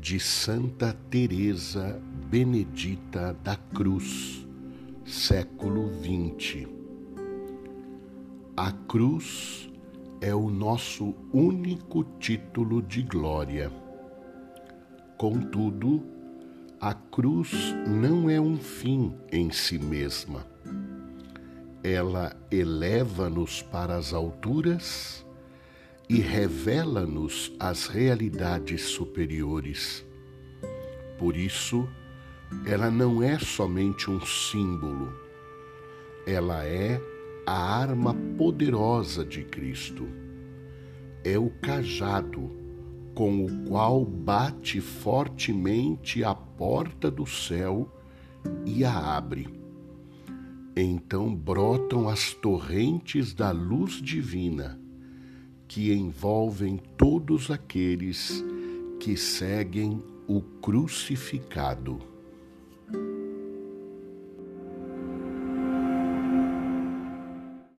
de Santa Teresa Benedita da Cruz, século XX. A cruz é o nosso único título de glória. Contudo, a cruz não é um fim em si mesma. Ela eleva-nos para as alturas e revela-nos as realidades superiores. Por isso, ela não é somente um símbolo, ela é a arma poderosa de Cristo. É o cajado com o qual bate fortemente a porta do céu e a abre. Então brotam as torrentes da luz divina que envolvem todos aqueles que seguem o crucificado.